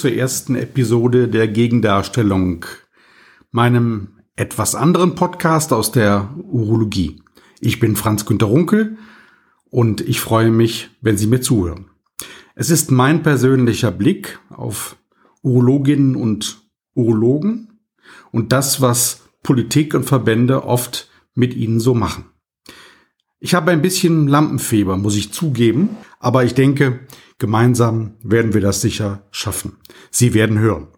Zur ersten Episode der Gegendarstellung, meinem etwas anderen Podcast aus der Urologie. Ich bin Franz Günter Runkel und ich freue mich, wenn Sie mir zuhören. Es ist mein persönlicher Blick auf Urologinnen und Urologen und das, was Politik und Verbände oft mit ihnen so machen. Ich habe ein bisschen Lampenfieber, muss ich zugeben, aber ich denke, gemeinsam werden wir das sicher schaffen. Sie werden hören.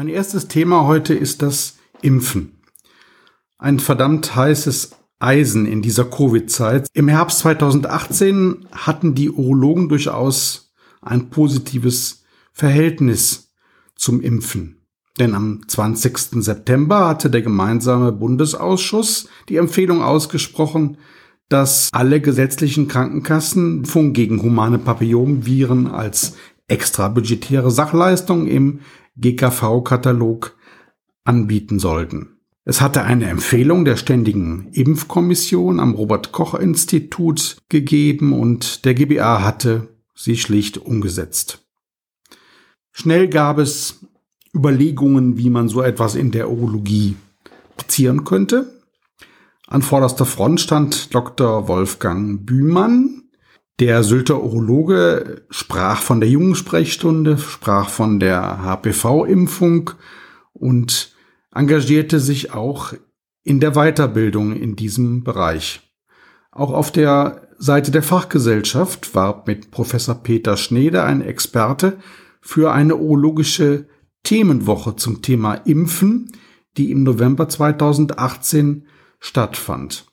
Mein erstes Thema heute ist das Impfen. Ein verdammt heißes Eisen in dieser Covid-Zeit. Im Herbst 2018 hatten die Urologen durchaus ein positives Verhältnis zum Impfen. Denn am 20. September hatte der gemeinsame Bundesausschuss die Empfehlung ausgesprochen, dass alle gesetzlichen Krankenkassen Impfung gegen humane Papillomviren als extra budgetäre Sachleistung im GKV-Katalog anbieten sollten. Es hatte eine Empfehlung der Ständigen Impfkommission am Robert Koch Institut gegeben und der GBA hatte sie schlicht umgesetzt. Schnell gab es Überlegungen, wie man so etwas in der Urologie platzieren könnte. An vorderster Front stand Dr. Wolfgang Bühmann, der Sylter Urologe sprach von der Jungensprechstunde, sprach von der HPV-Impfung und engagierte sich auch in der Weiterbildung in diesem Bereich. Auch auf der Seite der Fachgesellschaft war mit Professor Peter Schnede ein Experte für eine urologische Themenwoche zum Thema Impfen, die im November 2018 stattfand.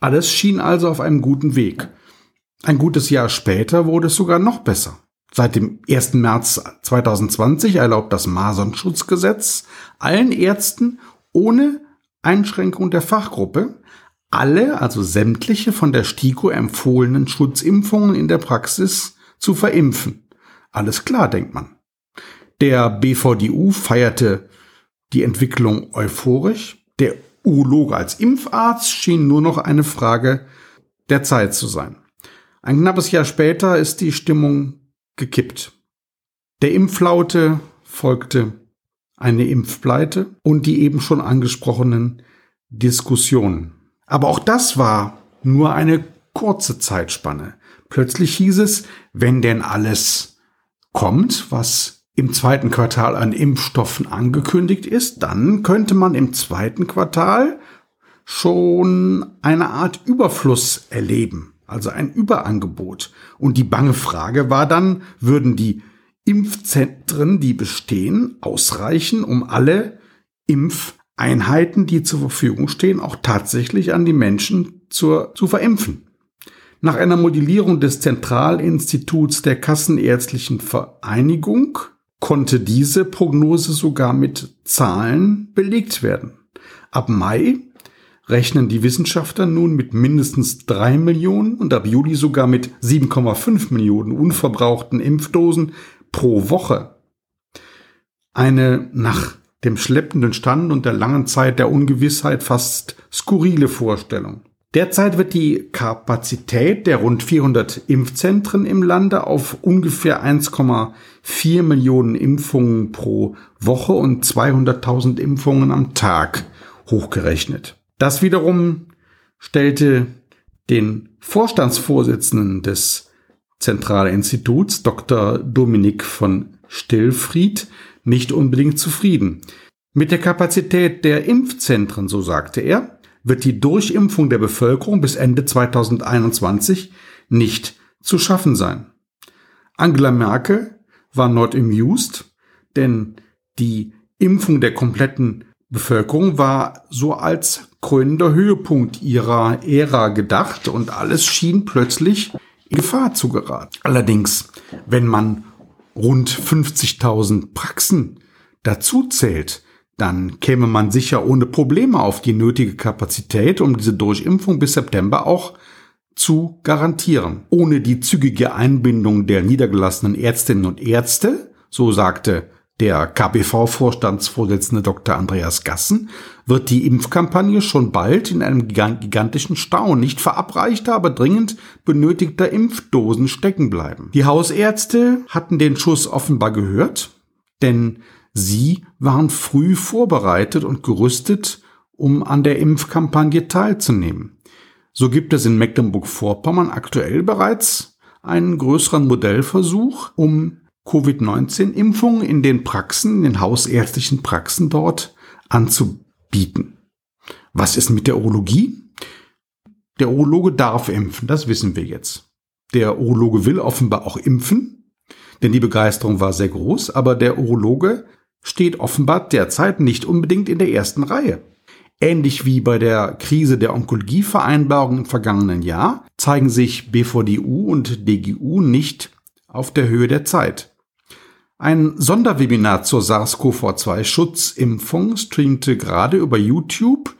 Alles schien also auf einem guten Weg. Ein gutes Jahr später wurde es sogar noch besser. Seit dem 1. März 2020 erlaubt das Masernschutzgesetz allen Ärzten ohne Einschränkung der Fachgruppe alle, also sämtliche von der STIKO empfohlenen Schutzimpfungen in der Praxis zu verimpfen. Alles klar, denkt man. Der BVDU feierte die Entwicklung euphorisch. Der Urologe als Impfarzt schien nur noch eine Frage der Zeit zu sein. Ein knappes Jahr später ist die Stimmung gekippt. Der Impflaute folgte eine Impfpleite und die eben schon angesprochenen Diskussionen. Aber auch das war nur eine kurze Zeitspanne. Plötzlich hieß es, wenn denn alles kommt, was im zweiten Quartal an Impfstoffen angekündigt ist, dann könnte man im zweiten Quartal schon eine Art Überfluss erleben also ein Überangebot. Und die bange Frage war dann, würden die Impfzentren, die bestehen, ausreichen, um alle Impfeinheiten, die zur Verfügung stehen, auch tatsächlich an die Menschen zur, zu verimpfen. Nach einer Modellierung des Zentralinstituts der Kassenärztlichen Vereinigung konnte diese Prognose sogar mit Zahlen belegt werden. Ab Mai rechnen die Wissenschaftler nun mit mindestens drei Millionen und ab Juli sogar mit 7,5 Millionen unverbrauchten Impfdosen pro Woche. Eine nach dem schleppenden Stand und der langen Zeit der Ungewissheit fast skurrile Vorstellung. Derzeit wird die Kapazität der rund 400 Impfzentren im Lande auf ungefähr 1,4 Millionen Impfungen pro Woche und 200.000 Impfungen am Tag hochgerechnet. Das wiederum stellte den Vorstandsvorsitzenden des Zentralinstituts, Dr. Dominik von Stillfried, nicht unbedingt zufrieden. Mit der Kapazität der Impfzentren, so sagte er, wird die Durchimpfung der Bevölkerung bis Ende 2021 nicht zu schaffen sein. Angela Merkel war not amused, denn die Impfung der kompletten Bevölkerung war so als krönender Höhepunkt ihrer Ära gedacht und alles schien plötzlich in Gefahr zu geraten. Allerdings, wenn man rund 50.000 Praxen dazu zählt, dann käme man sicher ohne Probleme auf die nötige Kapazität, um diese Durchimpfung bis September auch zu garantieren. Ohne die zügige Einbindung der niedergelassenen Ärztinnen und Ärzte, so sagte der KBV-Vorstandsvorsitzende Dr. Andreas Gassen, wird die Impfkampagne schon bald in einem gigantischen Stau nicht verabreichter, aber dringend benötigter Impfdosen stecken bleiben. Die Hausärzte hatten den Schuss offenbar gehört, denn sie waren früh vorbereitet und gerüstet, um an der Impfkampagne teilzunehmen. So gibt es in Mecklenburg-Vorpommern aktuell bereits einen größeren Modellversuch, um Covid-19-Impfungen in den Praxen, in den hausärztlichen Praxen dort anzubieten. Was ist mit der Urologie? Der Urologe darf impfen, das wissen wir jetzt. Der Urologe will offenbar auch impfen, denn die Begeisterung war sehr groß, aber der Urologe steht offenbar derzeit nicht unbedingt in der ersten Reihe. Ähnlich wie bei der Krise der Onkologievereinbarung im vergangenen Jahr zeigen sich BVDU und DGU nicht auf der Höhe der Zeit. Ein Sonderwebinar zur SARS-CoV-2-Schutzimpfung streamte gerade über YouTube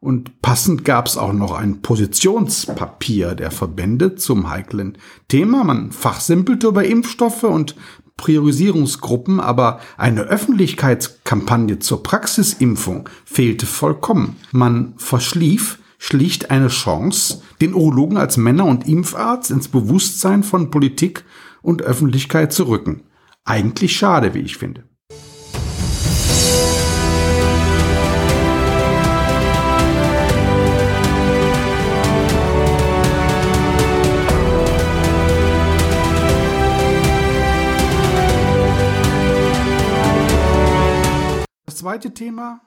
und passend gab es auch noch ein Positionspapier der Verbände zum heiklen Thema. Man fachsimpelte über Impfstoffe und Priorisierungsgruppen, aber eine Öffentlichkeitskampagne zur Praxisimpfung fehlte vollkommen. Man verschlief schlicht eine Chance, den Urologen als Männer- und Impfarzt ins Bewusstsein von Politik und Öffentlichkeit zu rücken. Eigentlich schade, wie ich finde. Das zweite Thema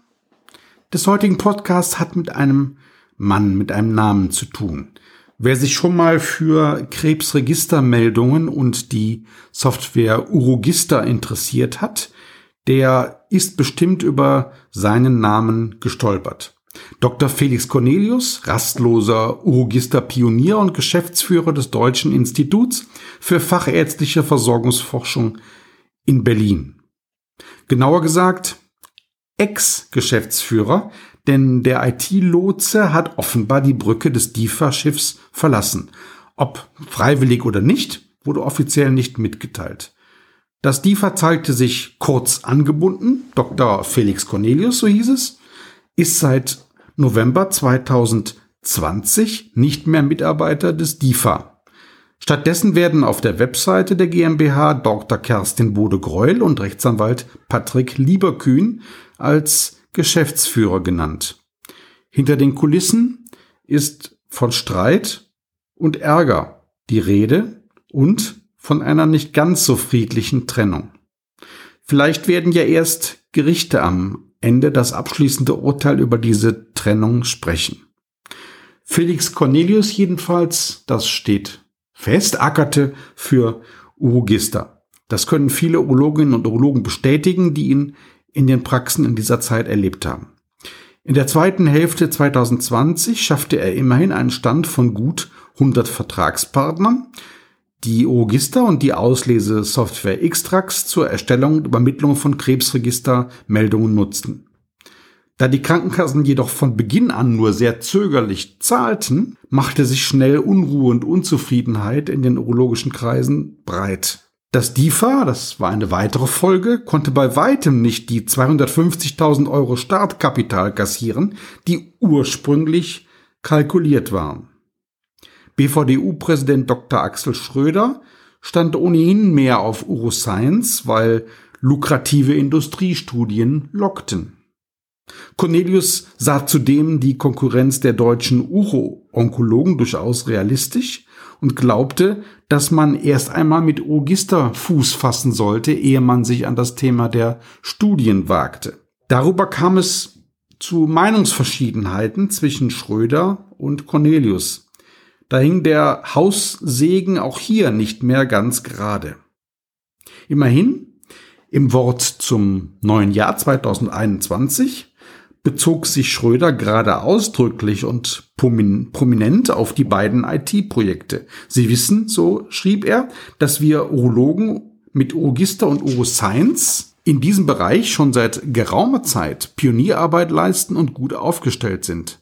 des heutigen Podcasts hat mit einem Mann mit einem Namen zu tun. Wer sich schon mal für Krebsregistermeldungen und die Software Urogista interessiert hat, der ist bestimmt über seinen Namen gestolpert. Dr. Felix Cornelius, rastloser Urogister-Pionier und Geschäftsführer des Deutschen Instituts für fachärztliche Versorgungsforschung in Berlin. Genauer gesagt, Ex-Geschäftsführer denn der IT-Lotse hat offenbar die Brücke des DIFA-Schiffs verlassen. Ob freiwillig oder nicht, wurde offiziell nicht mitgeteilt. Das DIFA zeigte sich kurz angebunden, Dr. Felix Cornelius, so hieß es, ist seit November 2020 nicht mehr Mitarbeiter des DIFA. Stattdessen werden auf der Webseite der GmbH Dr. Kerstin Bode-Greuel und Rechtsanwalt Patrick Lieberkühn als Geschäftsführer genannt. Hinter den Kulissen ist von Streit und Ärger die Rede und von einer nicht ganz so friedlichen Trennung. Vielleicht werden ja erst Gerichte am Ende das abschließende Urteil über diese Trennung sprechen. Felix Cornelius jedenfalls, das steht fest, ackerte für Urogista. Das können viele Urologinnen und Urologen bestätigen, die ihn in den Praxen in dieser Zeit erlebt haben. In der zweiten Hälfte 2020 schaffte er immerhin einen Stand von gut 100 Vertragspartnern, die Ogista und die Auslesesoftware Xtrax zur Erstellung und Übermittlung von Krebsregistermeldungen nutzten. Da die Krankenkassen jedoch von Beginn an nur sehr zögerlich zahlten, machte sich schnell Unruhe und Unzufriedenheit in den urologischen Kreisen breit. Das DIFA, das war eine weitere Folge, konnte bei weitem nicht die 250.000 Euro Startkapital kassieren, die ursprünglich kalkuliert waren. BVDU-Präsident Dr. Axel Schröder stand ohnehin mehr auf Uroscience, weil lukrative Industriestudien lockten. Cornelius sah zudem die Konkurrenz der deutschen Uro-Onkologen durchaus realistisch und glaubte, dass man erst einmal mit Ogister Fuß fassen sollte, ehe man sich an das Thema der Studien wagte. Darüber kam es zu Meinungsverschiedenheiten zwischen Schröder und Cornelius. Da hing der Haussegen auch hier nicht mehr ganz gerade. Immerhin, im Wort zum neuen Jahr 2021 bezog sich Schröder gerade ausdrücklich und prominent auf die beiden IT-Projekte. Sie wissen, so schrieb er, dass wir Urologen mit Urgister und Uroscience in diesem Bereich schon seit geraumer Zeit Pionierarbeit leisten und gut aufgestellt sind.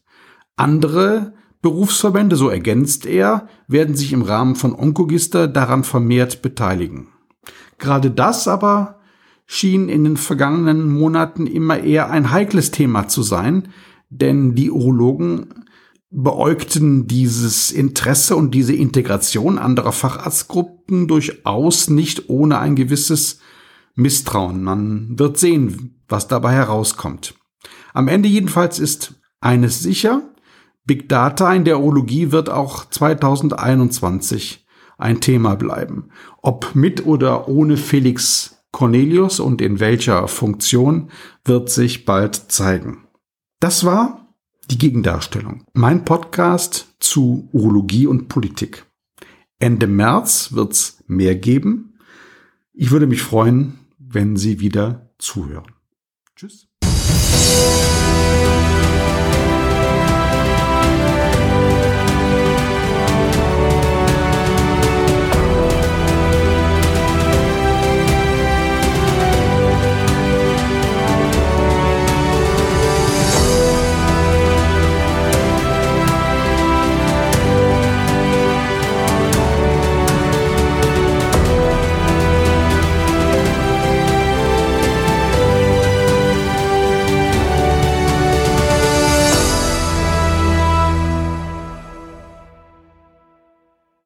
Andere Berufsverbände, so ergänzt er, werden sich im Rahmen von Onkogister daran vermehrt beteiligen. Gerade das aber schien in den vergangenen Monaten immer eher ein heikles Thema zu sein, denn die Urologen beäugten dieses Interesse und diese Integration anderer Facharztgruppen durchaus nicht ohne ein gewisses Misstrauen. Man wird sehen, was dabei herauskommt. Am Ende jedenfalls ist eines sicher, Big Data in der Urologie wird auch 2021 ein Thema bleiben. Ob mit oder ohne Felix Cornelius und in welcher Funktion wird sich bald zeigen. Das war die Gegendarstellung. Mein Podcast zu Urologie und Politik. Ende März wird's mehr geben. Ich würde mich freuen, wenn Sie wieder zuhören. Tschüss.